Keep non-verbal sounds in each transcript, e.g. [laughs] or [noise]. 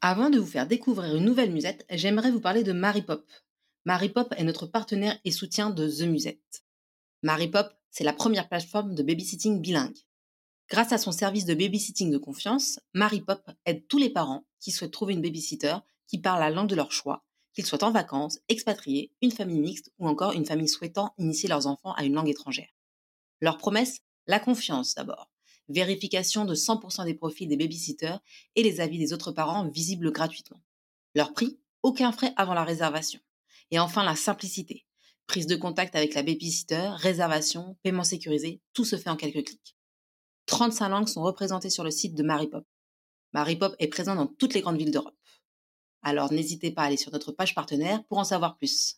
Avant de vous faire découvrir une nouvelle musette, j'aimerais vous parler de Maripop. Maripop est notre partenaire et soutien de The Musette. Maripop, c'est la première plateforme de babysitting bilingue. Grâce à son service de babysitting de confiance, Maripop aide tous les parents qui souhaitent trouver une babysitter qui parle la langue de leur choix, qu'ils soient en vacances, expatriés, une famille mixte ou encore une famille souhaitant initier leurs enfants à une langue étrangère. Leur promesse La confiance d'abord vérification de 100% des profils des babysitters et les avis des autres parents visibles gratuitement. Leur prix Aucun frais avant la réservation. Et enfin la simplicité. Prise de contact avec la babysitter, réservation, paiement sécurisé, tout se fait en quelques clics. 35 langues sont représentées sur le site de Maripop. Maripop est présent dans toutes les grandes villes d'Europe. Alors n'hésitez pas à aller sur notre page partenaire pour en savoir plus.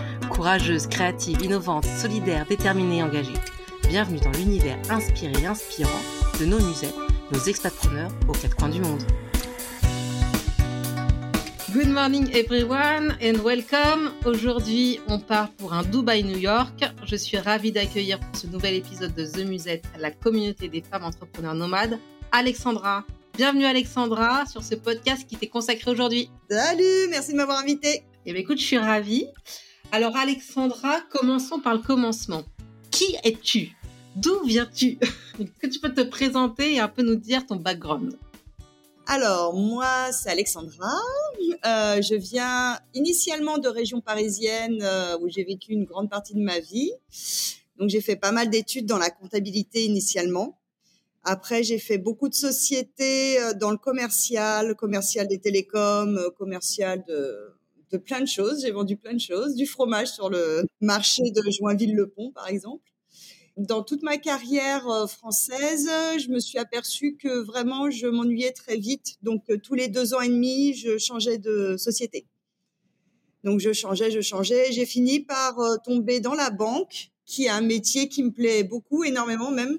courageuse, créative, innovante, solidaire, déterminée et engagée. Bienvenue dans l'univers inspiré et inspirant de nos musées, nos expatpreneurs aux quatre coins du monde. Good morning everyone and welcome. Aujourd'hui, on part pour un Dubai New York. Je suis ravie d'accueillir pour ce nouvel épisode de The Musette la communauté des femmes entrepreneurs nomades, Alexandra. Bienvenue Alexandra sur ce podcast qui t'est consacré aujourd'hui. Salut, merci de m'avoir invité. Eh bien écoute, je suis ravie. Alors Alexandra, commençons par le commencement. Qui es-tu? D'où viens-tu? [laughs] Que tu peux te présenter et un peu nous dire ton background? Alors, moi, c'est Alexandra. Euh, je viens initialement de région parisienne euh, où j'ai vécu une grande partie de ma vie. Donc, j'ai fait pas mal d'études dans la comptabilité initialement. Après, j'ai fait beaucoup de sociétés euh, dans le commercial, commercial des télécoms, commercial de de plein de choses. J'ai vendu plein de choses, du fromage sur le marché de Joinville-le-Pont, par exemple. Dans toute ma carrière euh, française, je me suis aperçue que vraiment je m'ennuyais très vite. Donc euh, tous les deux ans et demi, je changeais de société. Donc je changeais, je changeais. J'ai fini par euh, tomber dans la banque, qui est un métier qui me plaît beaucoup, énormément même.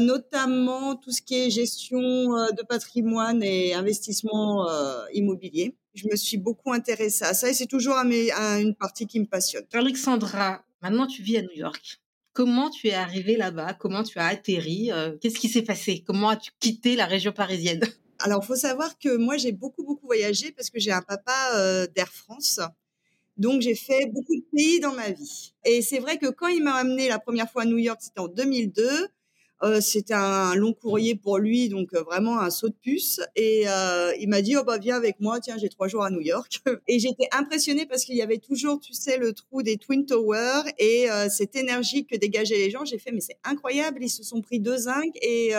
notamment tout ce qui est gestion de patrimoine et investissement immobilier je me suis beaucoup intéressée à ça et c'est toujours une partie qui me passionne. Alexandra, maintenant tu vis à New York. Comment tu es arrivée là-bas? Comment tu as atterri? Euh, Qu'est-ce qui s'est passé? Comment as-tu quitté la région parisienne? [laughs] Alors, il faut savoir que moi, j'ai beaucoup, beaucoup voyagé parce que j'ai un papa euh, d'Air France. Donc, j'ai fait beaucoup de pays dans ma vie. Et c'est vrai que quand il m'a amené la première fois à New York, c'était en 2002. Euh, c'était un long courrier pour lui, donc euh, vraiment un saut de puce. Et euh, il m'a dit, oh bah viens avec moi, tiens, j'ai trois jours à New York. [laughs] Et j'étais impressionnée parce qu'il y avait toujours, tu sais, le trou des Twin Towers et cette énergie que dégageaient les gens. J'ai fait, mais c'est incroyable, ils se sont pris deux zincs et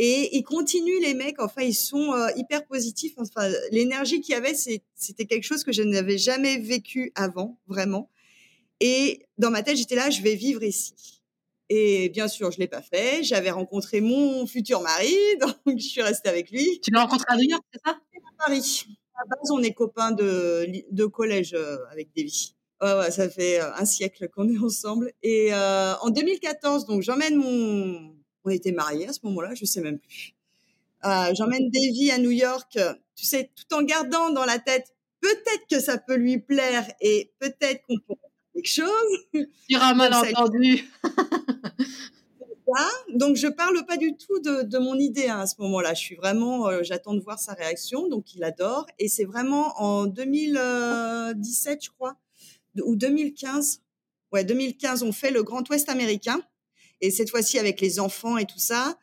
et ils continuent les mecs. Enfin, ils sont hyper positifs. Enfin, l'énergie qu'il y avait, c'était quelque chose que je n'avais jamais vécu avant, vraiment. Et dans ma tête, j'étais là, je vais vivre ici. Et bien sûr, je l'ai pas fait. J'avais rencontré mon futur mari, [laughs] donc je suis restée avec lui. Tu l'as rencontré à New York, c'est ça? À Paris. À base, on est copains de, de collège euh, avec Davy. Ouais, ouais, ça fait euh, un siècle qu'on est ensemble. Et euh, en 2014, donc j'emmène mon... On était mariés à ce moment-là, je sais même plus. Euh, j'emmène Davy à New York, tu sais, tout en gardant dans la tête, peut-être que ça peut lui plaire et peut-être qu'on pourrait quelque chose. Tu auras mal entendu. Donc je parle pas du tout de, mon idée hein, à ce moment-là. Je suis vraiment, euh, j'attends de voir sa réaction. Donc il adore. Et c'est vraiment en 2017, je crois, ou 2015. Ouais, 2015, on fait le Grand Ouest américain. Et cette fois-ci avec les enfants et tout ça.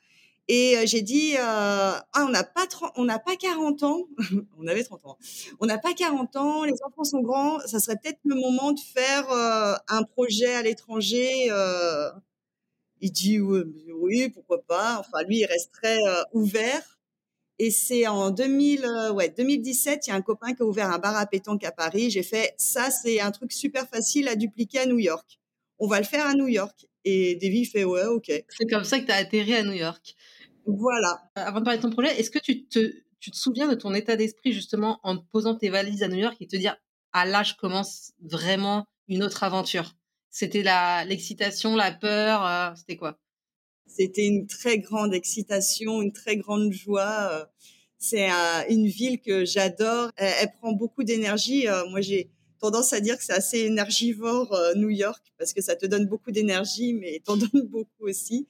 Et euh, j'ai dit, euh, ah, on n'a pas on n'a pas 40 ans, [laughs] on avait 30 ans, on n'a pas 40 ans, les enfants sont grands, ça serait peut-être le moment de faire un projet à l'étranger. Il dit oui, pourquoi pas. Enfin, lui, il resterait ouvert. Et c'est en 2000, ouais, 2017, il y a un copain qui a ouvert un bar à pétanque à Paris. J'ai fait ça, c'est un truc super facile à dupliquer à New York. On va le faire à New York. Et Davy fait ouais, ok. C'est comme ça que tu as atterri à New York. Voilà. Euh, avant de parler de ton projet, est-ce que tu te, tu te souviens de ton état d'esprit justement en posant tes valises à New York et te dire ah là je commence vraiment une autre aventure C'était la l'excitation, la peur, euh, c'était quoi? C'était une très grande excitation, une très grande joie. Euh. C'est une ville que j'adore. Elle, prend beaucoup d'énergie. moi j'ai tendance à dire que c'est assez énergivore New York parce que ça te donne beaucoup d'énergie mais [laughs] t'en donne beaucoup aussi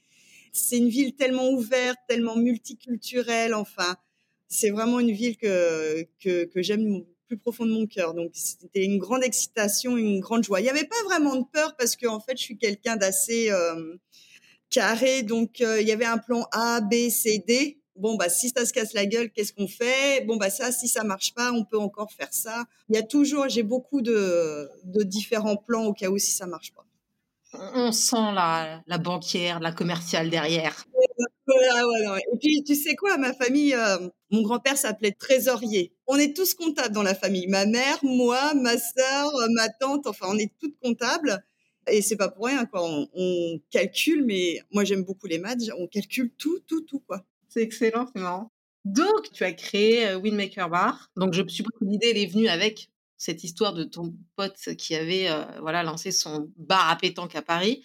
c'est une ville tellement ouverte, tellement multiculturelle. Enfin, c'est vraiment une ville que, que, que j'aime plus profond de mon cœur. Donc, c'était une grande excitation, une grande joie. Il n'y avait pas vraiment de peur parce que, en fait, je suis quelqu'un d'assez euh, carré. Donc, euh, il y avait un plan A, B, C, D. Bon, bah, si ça se casse la gueule, qu'est-ce qu'on fait? Bon, bah, ça, si ça marche pas, on peut encore faire ça. Il y a toujours, j'ai beaucoup de, de différents plans au cas où si ça marche pas on sent la, la banquière, la commerciale derrière. Et puis, tu sais quoi, ma famille, euh, mon grand-père s'appelait trésorier. On est tous comptables dans la famille. Ma mère, moi, ma sœur, euh, ma tante, enfin, on est toutes comptables. Et c'est pas pour rien, quoi. On, calcule, mais moi, j'aime beaucoup les maths. On calcule tout, tout, tout, quoi. C'est excellent, c'est marrant. Donc, tu as créé euh, Winmaker Bar. Donc, je suppose que l'idée, elle est venue avec cette histoire de ton pote qui avait euh, voilà lancé son bar à pétanque à Paris.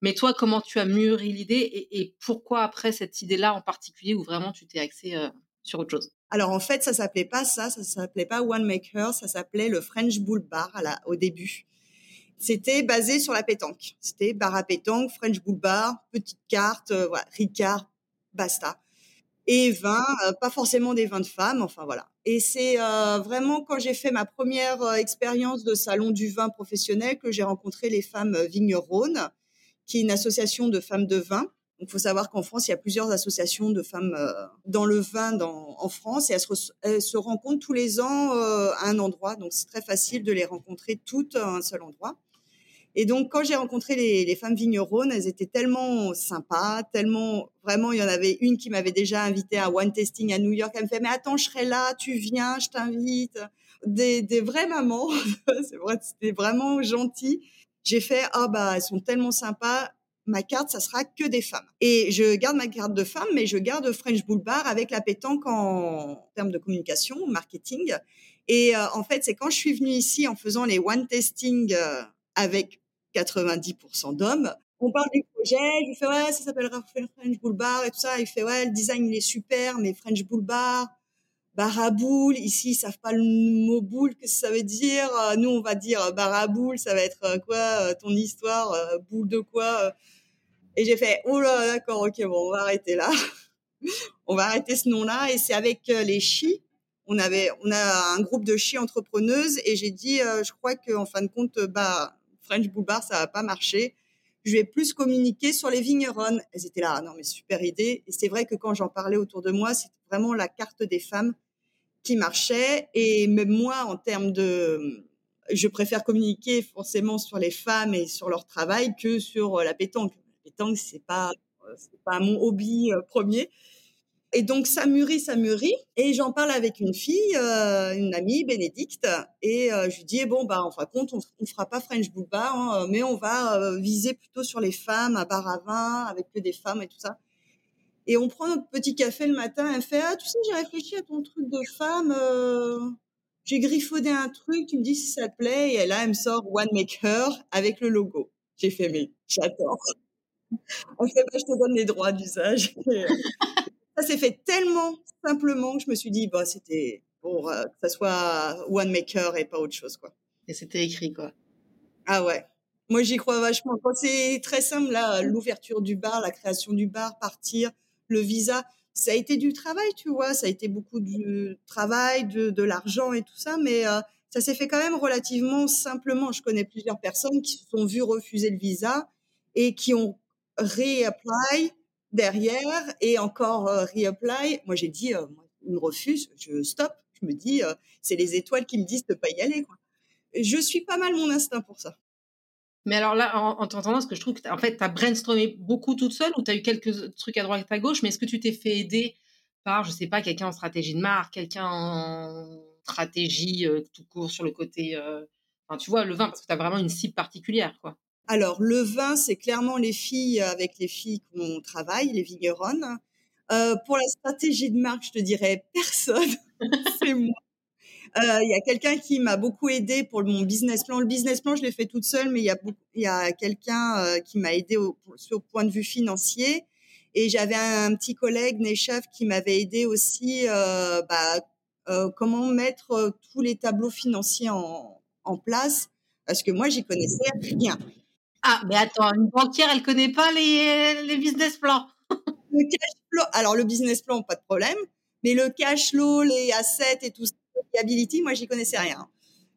Mais toi, comment tu as mûri l'idée et, pourquoi après cette idée-là en particulier où vraiment tu t'es axé euh, sur autre chose? Alors en fait, ça s'appelait pas ça, ça s'appelait pas One Maker, ça s'appelait le French Bull Bar au début. C'était basé sur la pétanque. C'était bar à pétanque, French Bull Bar, petite carte, euh, voilà, Ricard, basta et vin, euh, pas forcément des vins de femmes, enfin voilà. Et c'est euh, vraiment quand j'ai fait ma première euh, expérience de salon du vin professionnel que j'ai rencontré les femmes vigneronnes, qui est une association de femmes de vin. Donc, il faut savoir qu'en France, il y a plusieurs associations de femmes dans le vin dans, en France et elles se, elles se rencontrent tous les ans à un endroit. Donc, c'est très facile de les rencontrer toutes à un seul endroit. Et donc, quand j'ai rencontré les, femmes vigneronnes, elles étaient tellement sympas, tellement, vraiment, il y en avait une qui m'avait déjà invité à one testing à New York. Elle me fait, mais attends, je serai là, tu viens, je t'invite. Des, des vraies mamans. [laughs] c'est vrai, c'était vraiment gentil. J'ai fait, ah bah, elles sont tellement sympas. Ma carte, ça sera que des femmes. Et je garde ma carte de femme, mais je garde French Bull Bar avec la pétanque en termes de communication, marketing. Et euh, en fait, c'est quand je suis venue ici en faisant les one testing euh, avec 90% d'hommes. On parle du projet, je lui fais ouais, ça s'appellera French Bull Bar et tout ça. Il fait ouais, le design il est super, mais French Bull Bar, bar à boule. Ici, ils savent pas le mot boule, que ça veut dire? Euh, nous, on va dire euh, bar à boule, ça va être euh, quoi ton histoire, boule de quoi Et j'ai fait oh là, d'accord, ok, bon, on va arrêter là. [laughs] on va arrêter ce nom-là. Et c'est avec les chi. On avait, on a un groupe de chi entrepreneuses et j'ai dit, je crois qu'en fin de compte, bah French Bull Bar, ça va pas marcher. Je vais plus communiquer sur les vigneronnes. Elles étaient là, ah non mais super idée. Et c'est vrai que quand j'en parlais autour de moi, c'était vraiment la carte des femmes qui marchait. Et même moi, en termes de, je préfère communiquer forcément sur les femmes et sur leur travail que sur la pétanque. La pétanque, c'est pas, c'est pas mon hobby euh, premier. Et donc ça mûrit, ça mûrit. Et j'en parle avec une fille, euh, une amie, Bénédicte, et euh, je lui dis bon bah en fin de compte on, on fera pas French Bar, hein, mais on va euh, viser plutôt sur les femmes, à bar à vin, avec que des femmes et tout ça. Et on prend notre petit café le matin. Elle fait ah tu sais j'ai réfléchi à ton truc de femme, j'ai griffodé un truc, tu me dis si ça te plaît. Et là elle me sort One Maker avec le logo. J'ai fait mais j'adore. [laughs] On fait bah, je te donne les droits d'usage. [laughs] ça s'est fait tellement simplement que je me suis dit, bah, c'était pour euh, que ça soit one maker et pas autre chose, quoi. Et c'était écrit, quoi. Ah ouais. Moi, j'y crois vachement. Quand c'est très simple, là, l'ouverture du bar, la création du bar, partir, le visa, ça a été du travail, tu vois. Ça a été beaucoup de travail, de, de l'argent et tout ça, mais euh, ça s'est fait quand même relativement simplement. Je connais plusieurs personnes qui se sont vues refuser le visa et qui ont réapply derrière et encore euh, reapply. Moi, j'ai dit, euh, me refuse, je stop. Je me dis, euh, c'est les étoiles qui me disent de pas y aller. Je suis pas mal mon instinct pour ça. Mais alors là, en, t'entendant, ce que je trouve que en fait, tu as brainstormé beaucoup toute seule ou tu as eu quelques trucs à droite et à gauche, mais est-ce que tu t'es fait aider par, je sais pas, quelqu'un en stratégie de marque, quelqu'un en stratégie tout court sur le côté, enfin, tu vois, le vin, parce que tu as vraiment une cible particulière, quoi. Alors, le vin, c'est clairement les filles avec les filles qu'on travaille, les vigneronnes. Euh, pour la stratégie de marque, je te dirais personne. [laughs] c'est moi. Euh, il y a quelqu'un qui m'a beaucoup aidé pour mon business plan. Le business plan, je l'ai fait toute seule, mais il y a, y a quelqu'un euh, qui m'a aidé au, au point de vue financier. Et j'avais un, petit collègue, Neshav, qui m'avait aidé aussi euh, bah, comment mettre tous les tableaux financiers en, en place, parce que moi, j'y connaissais rien. Ah, mais attends, une banquière, elle connaît pas les, les business plans? le cash flow, alors le business plan, pas de problème, mais le cash flow, les assets et tout ça, Ability, moi, j'y connaissais rien.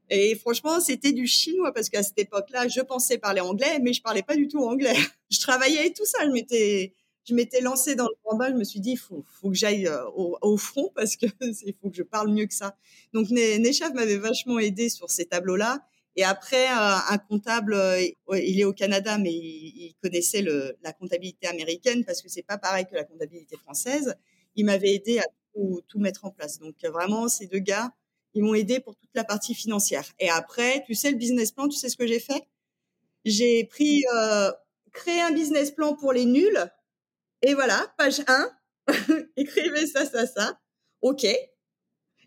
Et franchement, c'était du chinois parce qu'à cette époque-là, je pensais parler anglais, mais je parlais pas du tout anglais. [laughs] Je travaillais et tout ça. Je m'étais, je m'étais lancée dans le combat. Je me suis dit, il faut, faut que j'aille euh, au, au, front parce que [laughs] il faut que je parle mieux que ça. Donc, Neshav m'avait vachement aidé sur ces tableaux-là. Et après, euh, un comptable, euh, il est au Canada, mais il, connaissait le, la comptabilité américaine parce que c'est pas pareil que la comptabilité française. Il m'avait aidé à tout, tout mettre en place. Donc, vraiment, ces deux gars, ils m'ont aidé pour toute la partie financière. Et après, tu sais, le business plan, tu sais ce que j'ai fait? J'ai pris, euh, créé un business plan pour les nuls. Et voilà, page 1, [laughs] écrivez ça, ça, ça. OK.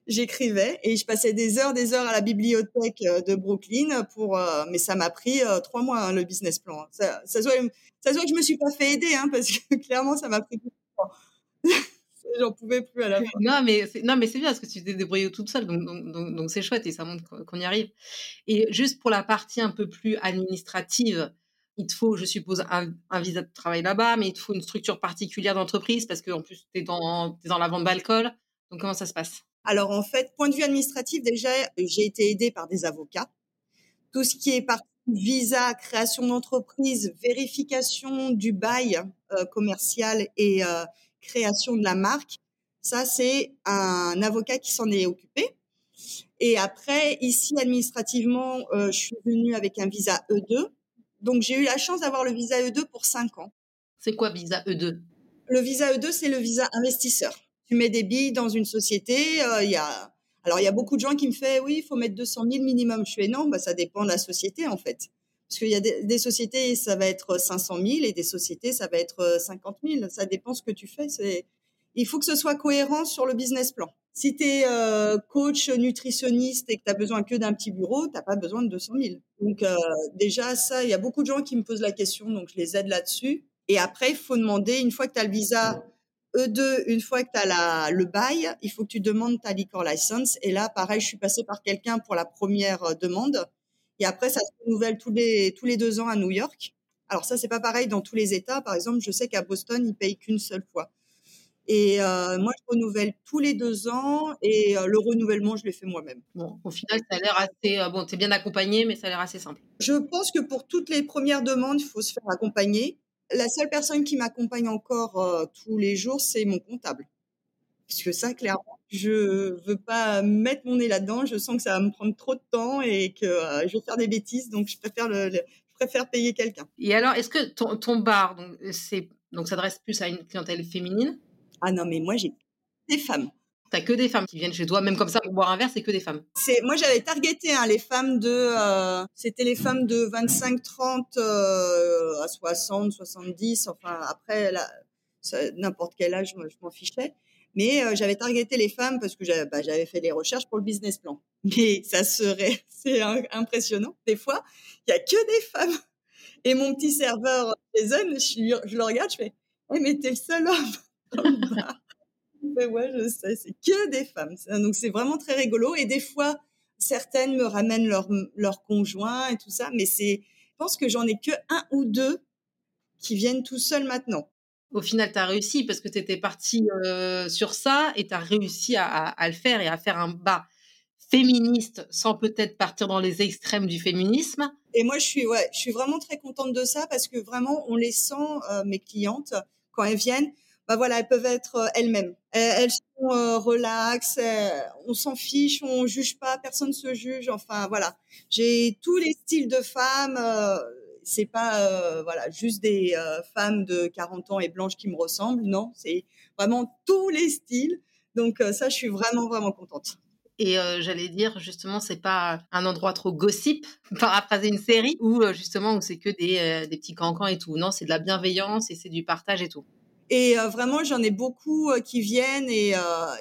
J'écrivais et je passais des heures, des heures à la bibliothèque euh, de Brooklyn pour, euh, mais ça m'a pris euh, trois mois hein, le business plan. Ça, ça, se voit, que je me suis pas fait aider, hein, parce que [laughs] clairement ça m'a pris beaucoup de temps. [laughs] j'en pouvais plus à la fin. Non, mais c'est, non, mais c'est bien parce que tu t'es débrouillée toute seule, donc, donc, donc, c'est chouette et ça montre qu'on y arrive. Et juste pour la partie un peu plus administrative, il te faut, je suppose, un, visa de travail là-bas, mais il te faut une structure particulière d'entreprise parce qu'en plus, tu es dans, dans la vente d'alcool. Donc, comment ça se passe? Alors, en fait, point de vue administratif, déjà, j'ai été aidée par des avocats. Tout ce qui est partie visa, création d'entreprise, vérification du bail euh, commercial et euh, création de la marque. Ça, c'est un avocat qui s'en est occupé. Et après, ici, administrativement, euh, je suis venue avec un visa E2. Donc, j'ai eu la chance d'avoir le visa E2 pour 5 ans. C'est quoi visa E2 Le visa E2, c'est le visa investisseur. Tu mets des billes dans une société. Euh, il y a, alors, il y a beaucoup de gens qui me font, oui, il faut mettre 200 000 minimum. Je fais, non, bah, ça dépend de la société, en fait. Parce qu'il y a des, sociétés, ça va être 500 000 et des sociétés, ça va être 50 000. Ça dépend ce que tu fais. Il faut que ce soit cohérent sur le business plan. Si tu es euh, coach nutritionniste et que tu as besoin que d'un petit bureau, tu pas besoin de 200 000. Donc euh, déjà, ça, il y a beaucoup de gens qui me posent la question, donc je les aide là-dessus. Et après, il faut demander, une fois que tu as le visa E2, une fois que tu as la, le bail, il faut que tu demandes ta liquor license. Et là, pareil, je suis passée par quelqu'un pour la première euh, demande. Et après, ça se renouvelle tous les, tous les deux ans à New York. Alors ça, c'est pas pareil dans tous les États. Par exemple, je sais qu'à Boston, ils payent qu'une seule fois. Et euh, moi, je renouvelle tous les deux ans et euh, le renouvellement, je le fais moi-même. Bon, au final, ça a l'air assez. Euh, bon, tu es bien accompagné, mais ça a l'air assez simple. Je pense que pour toutes les premières demandes, il faut se faire accompagner. La seule personne qui m'accompagne encore euh, tous les jours, c'est mon comptable. Parce que ça, clairement, je veux pas mettre mon nez là-dedans. Je sens que ça va me prendre trop de temps et que euh, je vais faire des bêtises. Donc, je préfère, le, le je préfère payer quelqu'un. Et alors, est-ce que ton, ton bar, donc, c'est, donc, s'adresse plus à une clientèle féminine? Ah non, mais moi, j'ai des femmes. T'as que des femmes qui viennent chez toi, même comme ça pour boire un verre, c'est que des femmes. C'est moi j'avais targeté hein, les femmes de, euh, c'était les femmes de 25, 30 euh, à 60, 70. Enfin après n'importe quel âge, je m'en fichais. Mais euh, j'avais targeté les femmes parce que j'avais bah, fait des recherches pour le business plan. [laughs] Mais ça serait, [laughs] c'est impressionnant. Des fois, il y a que des femmes. Et mon petit serveur Jason, je, je le regarde, je fais, hey, mais t'es le seul homme [laughs] mais ouais, je sais, c'est que des femmes. Donc c'est vraiment très rigolo. Et des fois, certaines me ramènent leur, leur conjoint et tout ça, mais c'est, je pense que j'en ai que un ou deux qui viennent tout seuls maintenant. Au final, tu as réussi parce que tu étais parti euh, sur ça et tu as réussi à, à, à, le faire et à faire un bas féministe sans peut-être partir dans les extrêmes du féminisme. Et moi, je suis, ouais, je suis vraiment très contente de ça parce que vraiment, on les sent, euh, mes clientes, quand elles viennent, bah voilà, elles peuvent être euh, elles-mêmes. Elles, sont euh, relax, on s'en fiche, on juge pas, personne se juge. Enfin voilà, j'ai tous les styles de femmes. Euh, c'est pas euh, voilà juste des euh, femmes de 40 ans et blanches qui me ressemblent. Non, c'est vraiment tous les styles. Donc ça, je suis vraiment vraiment contente. Et j'allais dire, justement, c'est pas un endroit trop gossip, [laughs] paraphraser une série, où justement, où c'est que des, des petits cancans et tout. Non, c'est de la bienveillance et c'est du partage et tout. Et vraiment, j'en ai beaucoup qui viennent et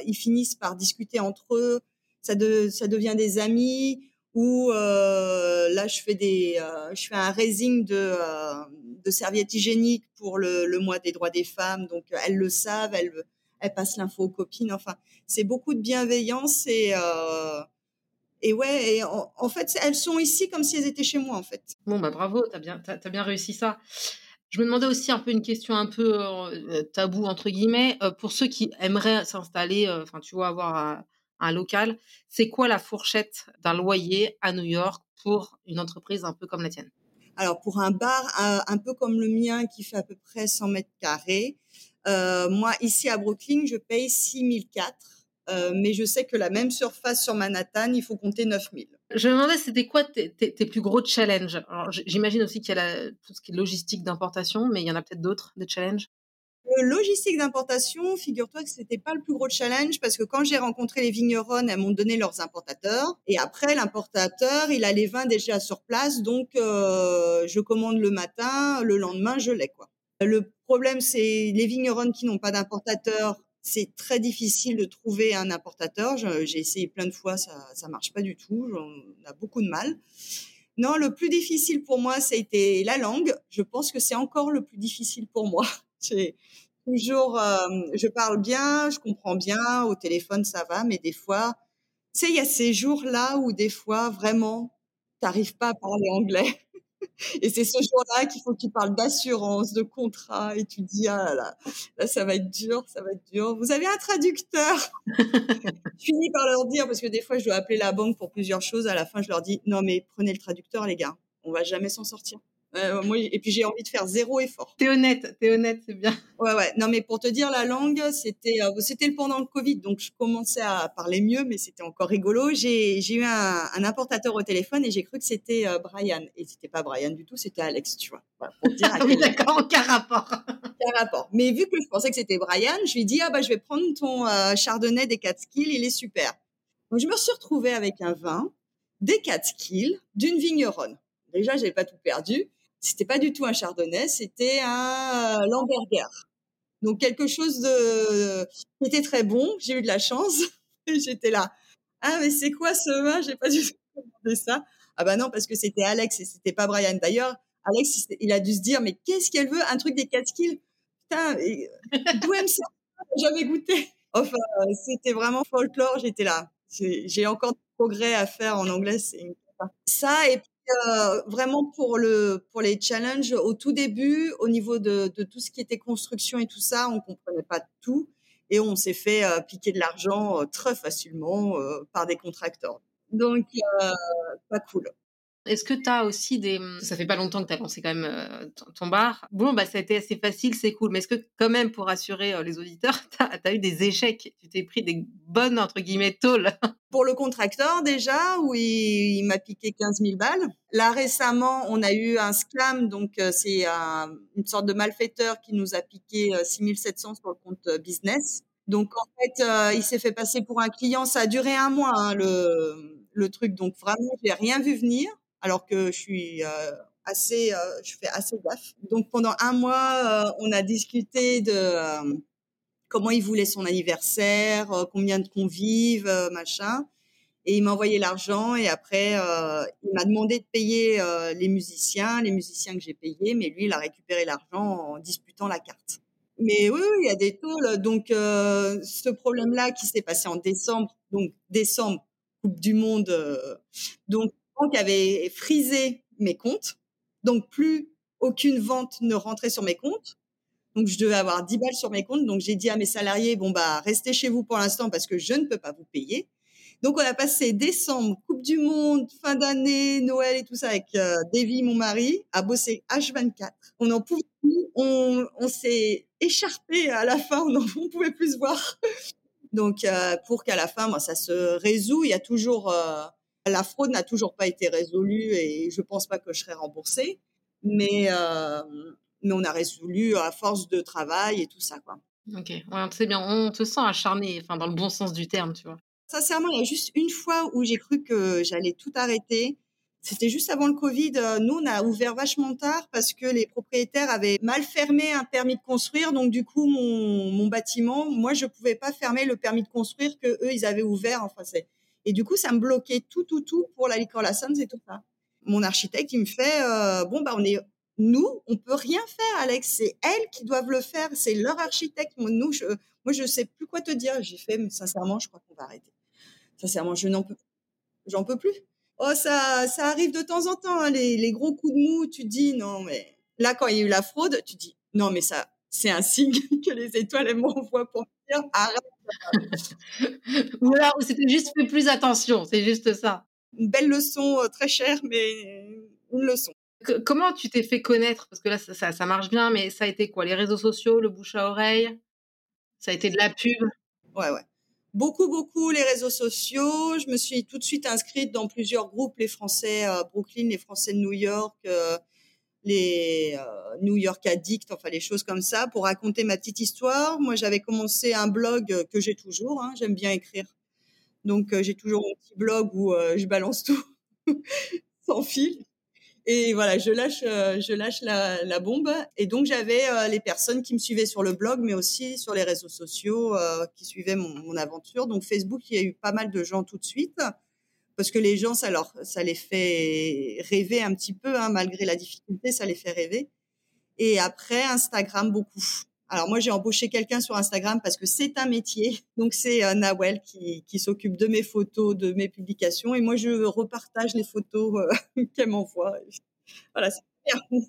ils finissent par discuter entre eux. Ça, de, ça devient des amis. Ou là, je fais des, je fais un raising de, de serviettes hygiéniques pour le, le, mois des droits des femmes. Donc, elles le savent, elles, elles passent l'info aux copines. Enfin, c'est beaucoup de bienveillance et et ouais, en, fait, elles sont ici comme si elles étaient chez moi, en fait. Bon, bah bravo, t'as bien, bien réussi ça. Je me demandais aussi un peu une question un peu euh, tabou, entre guillemets, euh, pour ceux qui aimeraient s'installer, euh, enfin, tu vois, avoir un, un local, c'est quoi la fourchette d'un loyer à New York pour une entreprise un peu comme la tienne? Alors, pour un bar un, peu comme le mien qui fait à peu près 100 mètres carrés, moi, ici à Brooklyn, je paye 6004 euh, mais je sais que la même surface sur Manhattan, il faut compter 9000. Je me demandais, c'était quoi tes, plus gros challenges? J'imagine aussi qu'il y a tout ce qui est logistique d'importation, mais il y en a peut-être d'autres, des challenges? Le logistique d'importation, figure-toi que c'était pas le plus gros challenge parce que quand j'ai rencontré les vignerons, elles m'ont donné leurs importateurs et après l'importateur, il a les vins déjà sur place, donc euh, je commande le matin, le lendemain je l'ai quoi. Le problème c'est les vignerons qui n'ont pas d'importateur, c'est très difficile de trouver un importateur. J'ai essayé plein de fois, ça ça marche pas du tout. On a beaucoup de mal. Non, le plus difficile pour moi, ça a été la langue. Je pense que c'est encore le plus difficile pour moi. [laughs] J'ai toujours, euh, je parle bien, je comprends bien. Au téléphone, ça va, mais des fois, tu sais, il y a ces jours-là où des fois, vraiment, t'arrives pas à parler anglais. Et c'est ce jour-là qu'il faut que tu parles d'assurance, de contrat, et tu dis, ah là, là, ça va être dur, ça va être dur. Vous avez un traducteur [laughs] Je finis par leur dire, parce que des fois, je dois appeler la banque pour plusieurs choses. À la fin, je leur dis, non, mais prenez le traducteur, les gars. On va jamais s'en sortir. Euh, moi, et puis j'ai envie de faire zéro effort. T'es honnête, t'es honnête, c'est bien. [laughs] Ouais, ouais. Non, mais pour te dire la langue, c'était, euh, c'était pendant le Covid, donc je commençais à parler mieux, mais c'était encore rigolo. J'ai, j'ai eu un, un, importateur au téléphone et j'ai cru que c'était euh, Brian, et c'était pas Brian du tout, c'était Alex, tu vois. pour dire à oui, d'accord, aucun rapport. [laughs] aucun rapport. Mais vu que je pensais que c'était Brian, je lui ai dit ah bah je vais prendre ton chardonnay des Catskills, il est super. Donc je me suis retrouvée avec un vin des Catskills d'une vigneronne. Déjà, j'avais pas tout perdu c'était pas du tout un chardonnay, c'était un Lamberger. Donc quelque chose de qui était très bon. J'ai eu de la chance. [laughs] J'étais là. Ah mais c'est quoi ce vin? J'ai pas du tout [laughs] demandé ça. Ah bah non parce que c'était Alex et c'était pas Brian. D'ailleurs, Alex il a dû se dire mais qu'est-ce qu'elle veut? Un truc des Catskills Putain, [laughs] d'où elle me Jamais goûté. Enfin, c'était vraiment folklore. J'étais là. J'ai encore du progrès à faire en anglais. Ça et euh, vraiment pour le pour les challenges au tout début, au niveau de, tout ce qui était construction et tout ça, on comprenait pas tout et on s'est fait euh, piquer de l'argent euh, très facilement par des contracteurs. Donc pas cool. Est-ce que tu as aussi des... Ça fait pas longtemps que tu as lancé quand même euh, ton bar. Bon, bah, ça a été assez facile, c'est cool. Mais est-ce que quand même, pour rassurer euh, les auditeurs, [laughs] tu as, eu des échecs? Tu t'es pris des bonnes, entre guillemets, tôles? [laughs] Pour le contracteur, déjà, où il, m'a piqué 15 000 balles. Là, récemment, on a eu un scam. Donc, euh, c'est une sorte de malfaiteur qui nous a piqué 6 700 sur le compte business. Donc, en fait, il s'est fait passer pour un client. Ça a duré un mois, hein, le, le truc. Donc, vraiment, j'ai rien vu venir alors que je suis euh, assez, euh, je fais assez gaffe. Donc pendant un mois, euh, on a discuté de comment il voulait son anniversaire, combien de convives, machin. Et il m'a envoyé l'argent et après, il m'a demandé de payer les musiciens, les musiciens que j'ai payés, mais lui, il a récupéré l'argent en disputant la carte. Mais oui, il y a des tôles. Donc, ce problème-là qui s'est passé en décembre, donc décembre, Coupe du Monde, donc banque avait frisé mes comptes. Donc, plus aucune vente ne rentrait sur mes comptes. Donc, je devais avoir 10 balles sur mes comptes. Donc, j'ai dit à mes salariés, bon, bah, restez chez vous pour l'instant parce que je ne peux pas vous payer. Donc, on a passé décembre, Coupe du Monde, fin d'année, Noël et tout ça avec euh, Davy, mon mari, à bosser H24. On en pouvait plus. On, on s'est écharpé à la fin. On ne pouvait plus se voir. Donc, euh, pour qu'à la fin, moi, ça se résout. Il y a toujours... Euh, la fraude n'a toujours pas été résolue et je pense pas que je serai remboursée. Mais, euh, mais on a résolu à force de travail et tout ça, quoi. Ok, ouais, c'est bien. On te sent acharné, enfin dans le bon sens du terme, tu vois. Sincèrement, il y a juste une fois où j'ai cru que j'allais tout arrêter. C'était juste avant le Covid. Nous, on a ouvert vachement tard parce que les propriétaires avaient mal fermé un permis de construire. Donc, du coup, mon, mon bâtiment, moi, je pouvais pas fermer le permis de construire que eux, ils avaient ouvert. Enfin, c'est et du coup, ça me bloquait tout, tout, tout pour la licorne Lassons et tout ça. Mon architecte, il me fait, euh, bon, bah, on est, nous, on peut rien faire, Alex. C'est elles qui doivent le faire. C'est leur architecte. Nous, je, moi, je sais plus quoi te dire. J'ai fait, mais sincèrement, je crois qu'on va arrêter. Sincèrement, je n'en peux, j'en peux plus. Oh, ça, ça arrive de temps en temps, hein, les, gros coups de mou. Tu dis, non, mais là, quand il y a eu la fraude, tu dis, non, mais ça, c'est un signe [laughs] que les étoiles, m'envoient pour me dire, arrête [laughs] Ou alors, c'était juste fait plus attention, c'est juste ça. Une belle leçon, euh, très chère, mais une leçon. comment tu t'es fait connaître? Parce que là, ça, ça, marche bien, mais ça a été quoi? Les réseaux sociaux, le bouche à oreille? Ça a été de la pub? Ouais, ouais. Beaucoup, beaucoup les réseaux sociaux. Je me suis tout de suite inscrite dans plusieurs groupes, les Français à Brooklyn, les Français de New York, euh, les euh, New York Addicts, enfin les choses comme ça, pour raconter ma petite histoire. Moi, j'avais commencé un blog que j'ai toujours. Hein, J'aime bien écrire, donc euh, j'ai toujours mon petit blog où euh, je balance tout [laughs] sans fil. Et voilà, je lâche, je lâche la, la, bombe. Et donc j'avais les personnes qui me suivaient sur le blog, mais aussi sur les réseaux sociaux qui suivaient mon, mon aventure. Donc Facebook, il y a eu pas mal de gens tout de suite parce que les gens, ça, leur, ça les fait rêver un petit peu, hein, malgré la difficulté, ça les fait rêver. Et après, Instagram, beaucoup. Alors moi, j'ai embauché quelqu'un sur Instagram parce que c'est un métier. Donc c'est euh, Nawel qui, qui s'occupe de mes photos, de mes publications, et moi je repartage les photos euh, [laughs] qu'elle m'envoie. Voilà, c'est bien.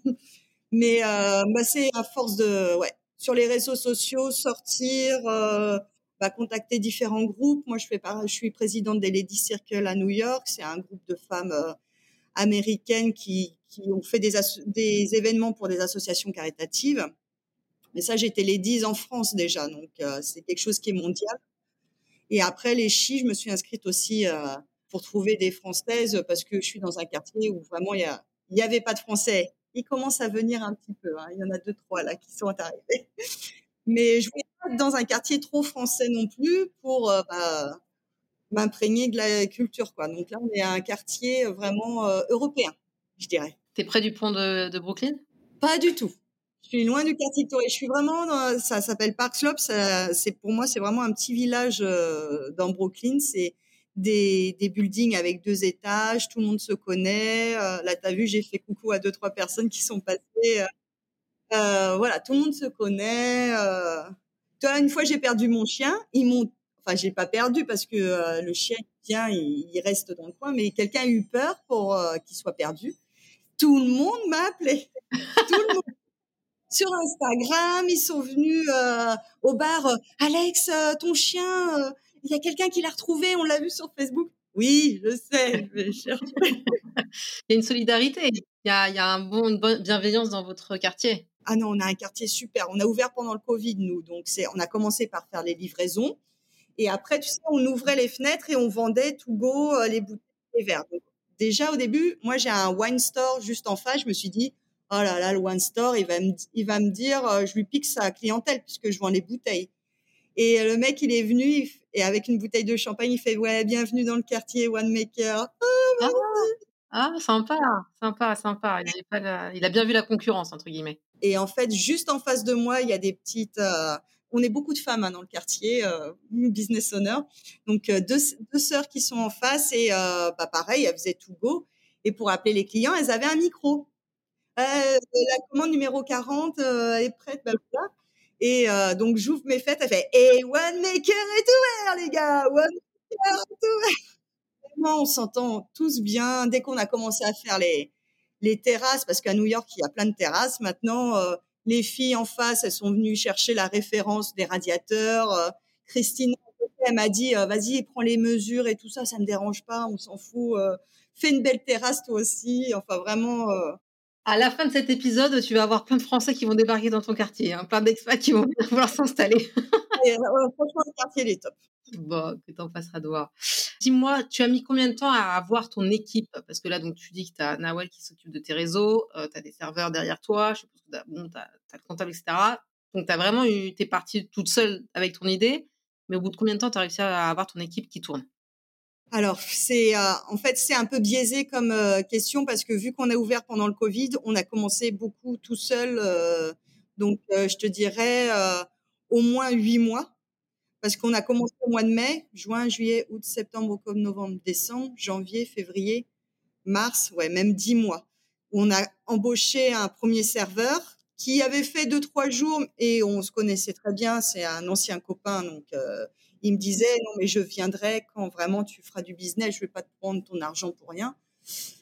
Mais euh, bah, c'est à force de, ouais, sur les réseaux sociaux, sortir, euh, va contacter différents groupes. Moi, je suis présidente des Lady Circle à New York. C'est un groupe de femmes euh, américaines qui, ont fait des, événements pour des associations caritatives. Mais ça, j'étais Ladies en France déjà, donc euh, c'est quelque chose qui est mondial. Et après les chi, je me suis inscrite aussi euh, pour trouver des Françaises parce que je suis dans un quartier où vraiment il y, y avait pas de Français. Ils commencent à venir un petit peu. Hein. Il y en a deux, trois là qui sont arrivés. Mais je voulais dans un quartier trop français non plus pour euh, bah, m'imprégner de la culture. Quoi. Donc là, on est à un quartier vraiment euh, européen, je dirais. Tu es près du pont de, de, Brooklyn? Pas du tout. Je suis loin du quartier de Je suis vraiment dans, ça s'appelle Park Slope. C'est pour moi, c'est vraiment un petit village euh, dans Brooklyn. C'est des, des buildings avec deux étages. Tout le monde se connaît. Euh, là, t'as vu, j'ai fait coucou à deux trois personnes qui sont passées. Euh, voilà, tout le monde se connaît. Une fois, j'ai perdu mon chien. Ils m'ont, enfin, j'ai pas perdu parce que euh, le chien vient, il, reste dans le coin, mais quelqu'un a eu peur pour euh, qu'il soit perdu. Tout le monde m'a appelé. tout le monde. Sur Instagram, ils sont venus euh, au bar. Alex, ton chien, il y a quelqu'un qui l'a retrouvé. On l'a vu sur Facebook. Oui, je sais. [laughs] Il y a une solidarité. Il y a, y a un bon, une bonne bienveillance dans votre quartier. Ah non, on a un quartier super. On a ouvert pendant le Covid, nous. Donc, c'est, on a commencé par faire les livraisons. Et après, tu sais, on ouvrait les fenêtres et on vendait tout go euh, les bouteilles et verres. Déjà, au début, moi, j'ai un wine store juste en face. Je me suis dit, oh là là, le wine store, il va me, il va me dire, euh, je lui pique sa clientèle puisque je vends les bouteilles. Et le mec, il est venu et avec une bouteille de champagne, il fait, ouais, bienvenue dans le quartier Winemaker. Oh, ah, ah, sympa, sympa, sympa. Il, pas la... il a bien vu la concurrence, entre guillemets. Et en fait, juste en face de moi, il y a des petites. Euh, on est beaucoup de femmes hein, dans le quartier, euh, business owner. Donc euh, deux, deux sœurs qui sont en face et euh, bah pareil, elles faisaient tout go. Et pour appeler les clients, elles avaient un micro. Euh, la commande numéro 40 est prête, blablabla. Et donc j'ouvre mes fêtes, elle fait "Et hey, One Maker est ouvert, les gars, One Maker est ouvert." On s'entend tous bien. Dès qu'on a commencé à faire les les terrasses, parce qu'à New York, il y a plein de terrasses. Maintenant, euh, les filles en face, elles sont venues chercher la référence des radiateurs. Euh, Christine, elle m'a dit, euh, vas-y, prends les mesures et tout ça, ça me dérange pas, on s'en fout. Fais une belle terrasse toi aussi. Enfin, vraiment. À la fin de cet épisode, tu vas avoir plein de Français qui vont débarquer dans ton quartier, hein, plein d'expats qui vont vouloir s'installer. [laughs] franchement, le quartier, il est top. Bon, que t'en passeras de voir. Dis-moi, tu as mis combien de temps à avoir ton équipe? Parce que là, donc, tu dis que tu as Nawel qui s'occupe de tes réseaux, euh, tu as des serveurs derrière toi, je suppose que tu as, bon, le comptable, etc. Donc, tu vraiment eu, tu es partie toute seule avec ton idée. mais au bout de combien de temps tu as réussi à avoir ton équipe qui tourne? Alors, c'est euh, en fait c'est un peu biaisé comme euh, question parce que vu qu'on a ouvert pendant le Covid, on a commencé beaucoup tout seul. Euh, donc, je te dirais au moins huit mois parce qu'on a commencé au mois de mai, juin, juillet, août, septembre, octobre, novembre, décembre, janvier, février, mars, ouais, même dix mois. On a embauché un premier serveur qui avait fait deux trois jours et on se connaissait très bien. C'est un ancien copain, donc il me disait non mais je viendrai quand vraiment tu feras du business, je vais pas te prendre ton argent pour rien.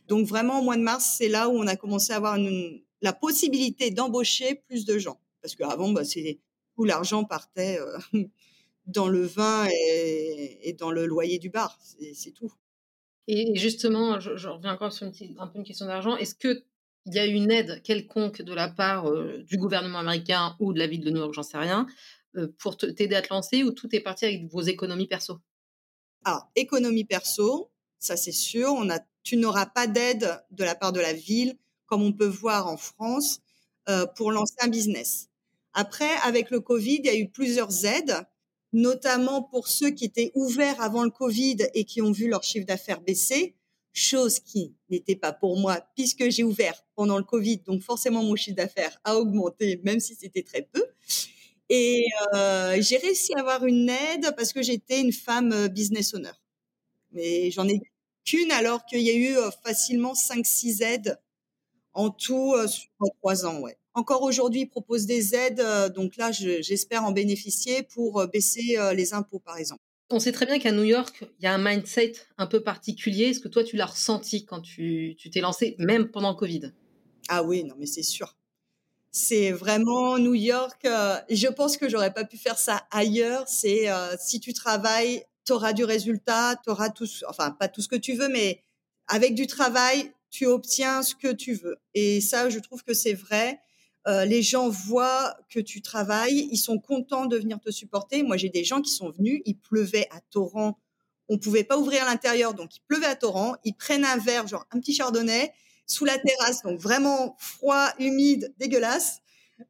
Donc vraiment au mois de mars, c'est là où on a commencé à avoir la possibilité d'embaucher plus de gens parce qu'avant bah, c'est tout l'argent partait euh, dans le vin et, dans le loyer du bar, c'est tout. Et justement, je, reviens encore sur un peu une question d'argent. Est-ce que il y a une aide quelconque de la part euh, du gouvernement américain ou de la ville de New York, j'en sais rien, euh, pour t'aider à te lancer ou tout est parti avec vos économies perso? Alors, économie perso, ça c'est sûr. On a, tu n'auras pas d'aide de la part de la ville, comme on peut voir en France, euh, pour lancer un business. Après, avec le Covid, il y a eu plusieurs aides, notamment pour ceux qui étaient ouverts avant le Covid et qui ont vu leur chiffre d'affaires baisser, chose qui n'était pas pour moi puisque j'ai ouvert pendant le Covid, donc forcément mon chiffre d'affaires a augmenté, même si c'était très peu. Et euh, j'ai réussi à avoir une aide parce que j'étais une femme euh, business owner. Mais j'en ai qu'une alors qu'il y a eu euh, facilement 5-6 aides en tout sur trois ans. Ouais. Encore aujourd'hui, ils proposent des aides, donc là, j'espère en bénéficier pour baisser les impôts, par exemple. On sait très bien qu'à New York, il y a un mindset un peu particulier. Est-ce que toi, tu l'as ressenti quand tu t'es lancé, même pendant le Covid? Ah oui, non, mais c'est sûr. C'est vraiment New York. Euh, je pense que j'aurais pas pu faire ça ailleurs. C'est euh, si tu travailles, tu auras du résultat, tu auras tout, enfin pas tout ce que tu veux, mais avec du travail, tu obtiens ce que tu veux. Et ça, je trouve que c'est vrai. Euh, les gens voient que tu travailles, ils sont contents de venir te supporter. Moi, j'ai des gens qui sont venus, il pleuvait à torrent, on pouvait pas ouvrir l'intérieur, donc il pleuvait à torrent. Ils prennent un verre, genre un petit chardonnay, sous la terrasse, donc vraiment froid, humide, dégueulasse.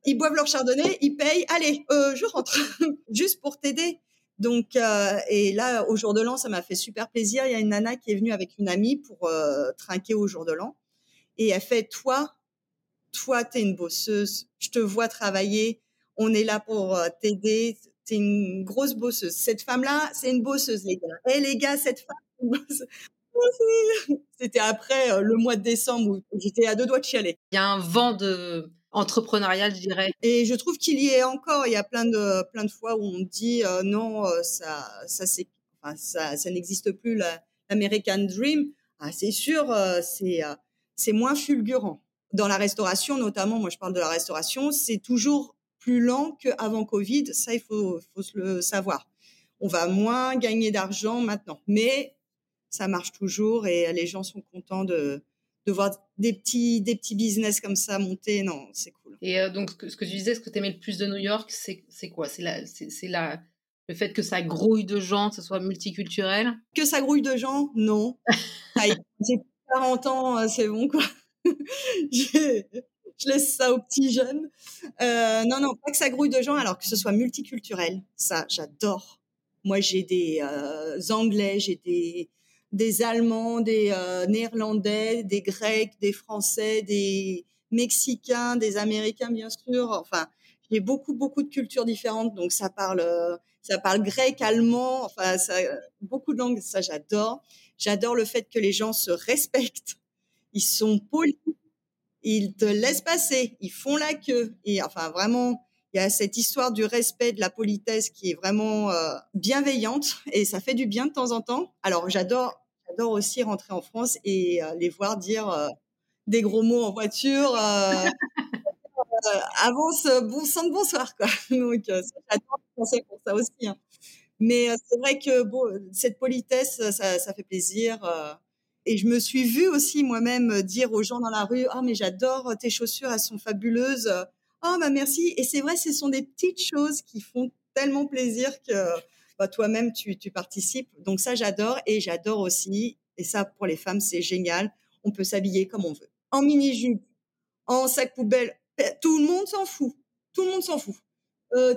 Ils boivent leur chardonnay, ils payent, allez, euh, je rentre, [laughs] juste pour t'aider. Donc, euh, et là, au jour de l'an, ça m'a fait super plaisir. Il y a une nana qui est venue avec une amie pour euh, trinquer au jour de l'an. Et elle fait, toi, toi, t'es une bosseuse. Je te vois travailler. On est là pour euh, t'aider. T'es une grosse bosseuse. Cette femme-là, c'est une bosseuse, les gars. Eh, les gars, cette femme, une bosseuse. [laughs] C'était après euh, le mois de décembre où j'étais à deux doigts de chialer. Il y a un vent de entrepreneurial, je dirais. Et je trouve qu'il y est encore. Il y a plein de plein de fois où on dit euh, non, ça ça c'est ça, ça n'existe plus l'American Dream. Ah, c'est sûr, c'est c'est moins fulgurant. Dans la restauration, notamment, moi je parle de la restauration, c'est toujours plus lent qu'avant Covid. Ça, il faut faut le savoir. On va moins gagner d'argent maintenant, mais ça marche toujours et les gens sont contents de, de voir des petits, des petits business comme ça monter. Non, c'est cool. Et euh, donc, ce que, tu disais, ce que tu aimais le plus de New York, c'est quoi? C'est la, c'est la, le fait que ça grouille de gens, que ce soit multiculturel? Que ça grouille de gens? Non. [laughs] J'ai 40 ans, euh, c'est bon, quoi. [laughs] je, laisse ça aux petits jeunes. Euh, non, non, pas que ça grouille de gens, alors que ce soit multiculturel. Ça, j'adore. Moi, j'ai des Anglais, j'ai des, des Allemands, des euh, Néerlandais, des Grecs, des Français, des Mexicains, des Américains bien sûr. Enfin, j'ai beaucoup beaucoup de cultures différentes, donc ça parle euh, ça parle grec, allemand, enfin ça, beaucoup de langues. Ça j'adore. J'adore le fait que les gens se respectent. Ils sont polis, ils te laissent passer, ils font la queue. Et enfin vraiment, il y a cette histoire du respect, de la politesse qui est vraiment euh, bienveillante et ça fait du bien de temps en temps. Alors j'adore, j'adore aussi rentrer en France et euh, les voir dire euh, des gros mots en voiture. [laughs] avance, bon sang de bonsoir quoi. Donc j'adore penser pour ça aussi. Hein. Mais c'est vrai que cette politesse, ça fait plaisir. Et je me suis vue aussi moi-même dire aux gens dans la rue, ah mais j'adore tes chaussures, elles sont fabuleuses. Oh, bah merci. Et c'est vrai, ce sont des petites choses qui font tellement plaisir que bah, toi-même, tu, participes. Donc ça, j'adore. Et j'adore aussi, et ça, pour les femmes, c'est génial, on peut s'habiller comme on veut. En mini-jupe, en sac poubelle, tout le monde s'en fout. Tout le monde s'en fout.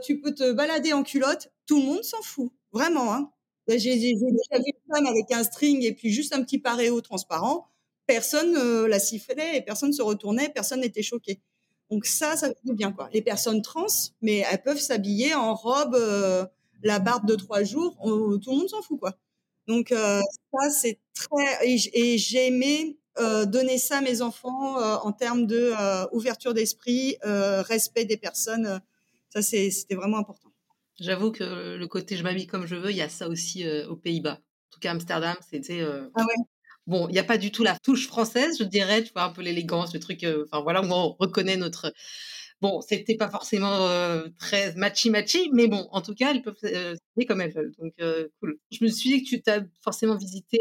tu peux te balader en culotte, tout le monde s'en fout, vraiment. Hein. J'ai déjà vu une femme avec un string et puis juste un petit paréo transparent. Personne ne la sifflait et personne se retournait, personne n'était choqué. Donc ça, ça fait bien quoi. Les personnes trans, mais elles peuvent s'habiller en robe, la barbe de trois jours, tout le monde s'en fout quoi. Donc ça, c'est très et j'ai aimé donner ça à mes enfants en termes de ouverture d'esprit, respect des personnes. ça, c'était vraiment important. J'avoue que le côté je m'habille comme je veux, il y a ça aussi aux Pays-Bas. En tout cas, Amsterdam, c'était. Ah ouais. Bon, il n'y a pas du tout la touche française, je dirais, tu vois, un peu l'élégance, le truc, enfin voilà, on reconnaît notre, Bon, c'était pas forcément très matchy-matchy, mais bon, en tout cas, elles peuvent euh, comme elles veulent. Donc, cool. Je me suis dit que tu as forcément visité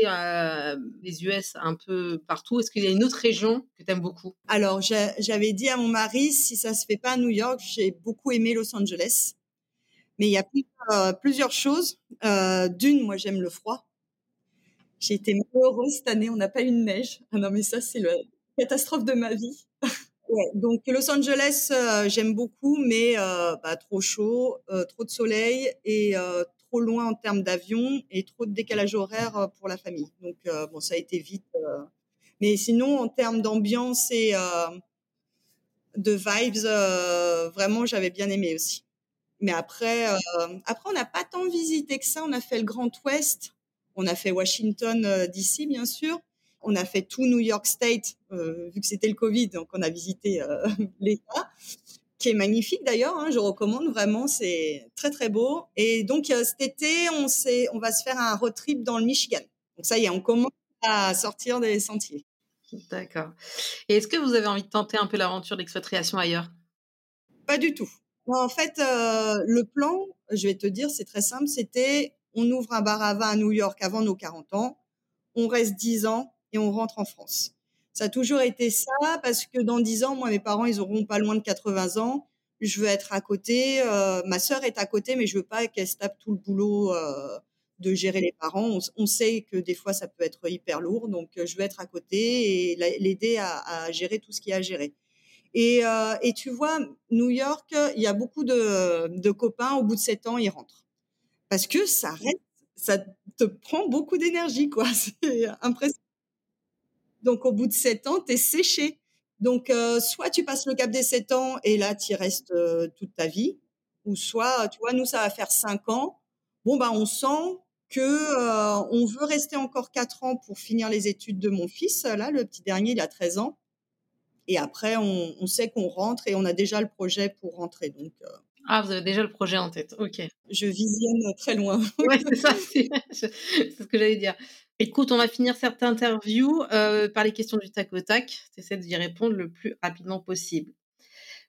les US un peu partout. Est-ce qu'il y a une autre région que tu aimes beaucoup? Alors, j'avais dit à mon mari, si ça se fait pas à New York, j'ai beaucoup aimé Los Angeles. Mais il y a plusieurs, choses. D'une, moi, j'aime le froid. J'ai été heureuse cette année, on n'a pas eu de neige. Ah non, mais ça, c'est la catastrophe de ma vie. Ouais, [laughs] donc Los Angeles, euh, j'aime beaucoup, mais euh, bah, trop chaud, euh, trop de soleil et trop loin en termes d'avion et trop de décalage horaire pour la famille. Donc bon, ça a été vite. mais sinon, en termes d'ambiance et de vibes, vraiment, j'avais bien aimé aussi. Mais après, après, on n'a pas tant visité que ça. On a fait le Grand Ouest, on a fait Washington d'ici, bien sûr. On a fait tout New York State, euh, vu que c'était le Covid, donc on a visité euh, [laughs] l'État, qui est magnifique d'ailleurs. Hein, je recommande vraiment, c'est très très beau. Et donc euh, cet été, on, on va se faire un road trip dans le Michigan. Donc ça y est, on commence à sortir des sentiers. D'accord. Et est-ce que vous avez envie de tenter un peu l'aventure d'expatriation ailleurs? Pas du tout. En fait, le plan, je vais te dire, c'est très simple. C'était, on ouvre un bar à vin à New York avant nos 40 ans, on reste 10 ans, et on rentre en France. Ça a toujours été ça parce que dans 10 ans, moi, mes parents, ils auront pas loin de 80 ans. Je veux être à côté. Euh, ma sœur est à côté, mais je veux pas qu'elle se tape tout le boulot euh, de gérer les parents. On, sait que des fois, ça peut être hyper lourd. Donc, je veux être à côté et l'aider à, gérer tout ce qu'il y a à gérer. Et, euh, et, tu vois, New York, il y a beaucoup de, de, copains, au bout de 7 ans, ils rentrent. Parce que ça reste, ça te prend beaucoup d'énergie, quoi. [laughs] C'est impressionnant. Donc, au bout de sept ans, tu es séché. Donc, euh, soit tu passes le cap des sept ans et là, tu y restes euh, toute ta vie, ou soit, tu vois, nous, ça va faire cinq ans. Bon, bah, on sent que euh, on veut rester encore quatre ans pour finir les études de mon fils. Là, le petit dernier, il a 13 ans. Et après, on, on sait qu'on rentre et on a déjà le projet pour rentrer. Donc, ah, vous avez déjà le projet en tête, ok. Je visionne très loin. [laughs] ouais, c'est ça, c'est ce que j'allais dire. Écoute, on va finir cette interview euh, par les questions du tac au tac. T'essaies d'y répondre le plus rapidement possible.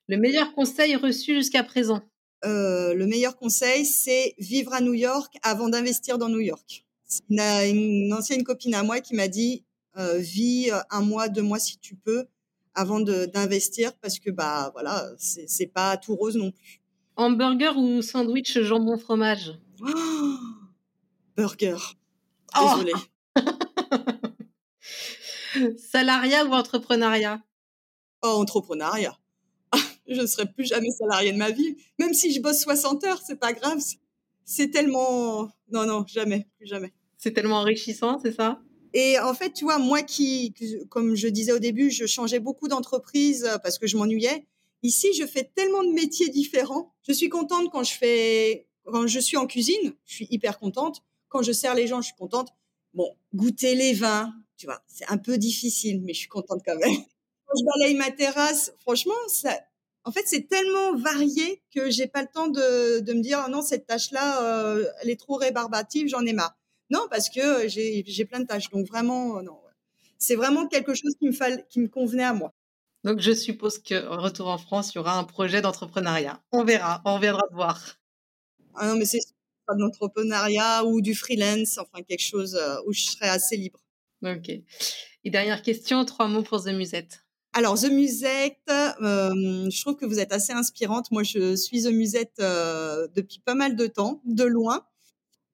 Le meilleur conseil reçu jusqu'à présent? Euh, Le meilleur conseil, c'est vivre à New York avant d'investir dans New York. Une, une ancienne copine à moi qui m'a dit euh, vis un mois, deux mois si tu peux avant d'investir parce que bah voilà, c'est pas tout rose non plus. Hamburger ou sandwich jambon fromage? [gasps] Burger. Oh Désolée. [laughs] Salariat ou entrepreneuriat? Oh, entrepreneuriat. [laughs] je ne serai plus jamais salarié de ma vie. Même si je bosse 60 heures, c'est pas grave. C'est tellement. Non, non, jamais, plus jamais. C'est tellement enrichissant, c'est ça? Et en fait, tu vois, moi qui, comme je disais au début, je changeais beaucoup d'entreprises euh, parce que je m'ennuyais. Ici, je fais tellement de métiers différents. Je suis contente quand je fais, quand je suis en cuisine, je suis hyper contente. Quand je sers les gens, je suis contente. Bon, goûter les vins, tu vois, c'est un peu difficile, mais je suis contente quand même. [laughs] Quand je balaye ma terrasse, franchement, ça, en fait, c'est tellement varié que j'ai pas le temps de, de me dire oh non cette tâche-là, euh, elle est trop rébarbative, j'en ai marre. Non, parce que j'ai plein de tâches, donc vraiment euh, non. C'est vraiment quelque chose qui me fall, qui me convenait à moi. Donc je suppose que retour en France, il y aura un projet d'entrepreneuriat. On verra, on viendra voir. Ah non, mais c'est pas de l'entrepreneuriat ou du freelance, enfin quelque chose euh, où je serais assez libre. Ok. Et dernière question, trois mots pour The Musette. Alors, The Musette, euh, je trouve que vous êtes assez inspirante. Moi, je suis The Musette euh, depuis pas mal de temps, de loin,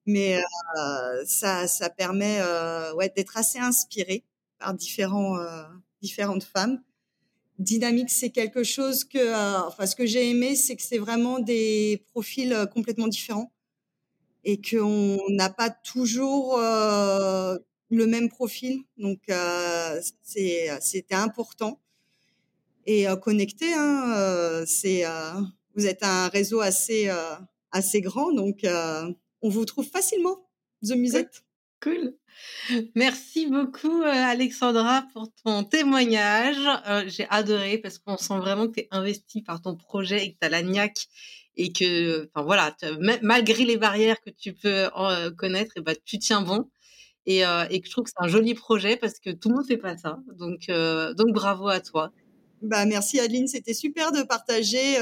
mais euh, ça, ça permet ouais, d'être assez inspirée par différents, différentes femmes. Dynamique, c'est quelque chose que, euh, enfin, ce que j'ai aimé, c'est que c'est vraiment des profils euh, complètement différents et qu'on n'a pas toujours euh, le même profil. Donc, c'était important. Et connecté, hein, c'est, vous êtes un réseau assez, assez grand, donc on vous trouve facilement, The Musette. Cool. Merci beaucoup, euh, Alexandra, pour ton témoignage. Euh, j'ai adoré parce qu'on sent vraiment que tu es investie par ton projet et que tu as la niaque et que, enfin voilà, malgré les barrières que tu peux euh, connaître, et bah, tu tiens bon. Et, et que je trouve que c'est un joli projet parce que tout le monde fait pas ça. Donc, donc bravo à toi. Bah, merci Adeline, c'était super de partager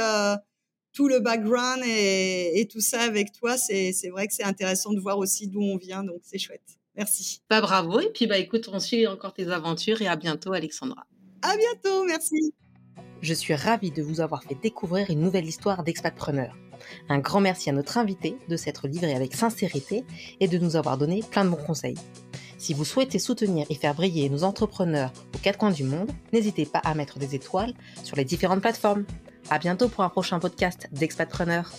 tout le background et, et, tout ça avec toi. C'est vrai que c'est intéressant de voir aussi d'où on vient, donc c'est chouette. Merci. Bah bravo. Et puis bah écoute, on suit encore tes aventures et à bientôt Alexandra. À bientôt, merci. Je suis ravie de vous avoir fait découvrir une nouvelle histoire d'expatpreneur. Un grand merci à notre invité de s'être livré avec sincérité et de nous avoir donné plein de bons conseils. Si vous souhaitez soutenir et faire briller nos entrepreneurs aux quatre coins du monde, n'hésitez pas à mettre des étoiles sur les différentes plateformes. À bientôt pour un prochain podcast d'Expatpreneur.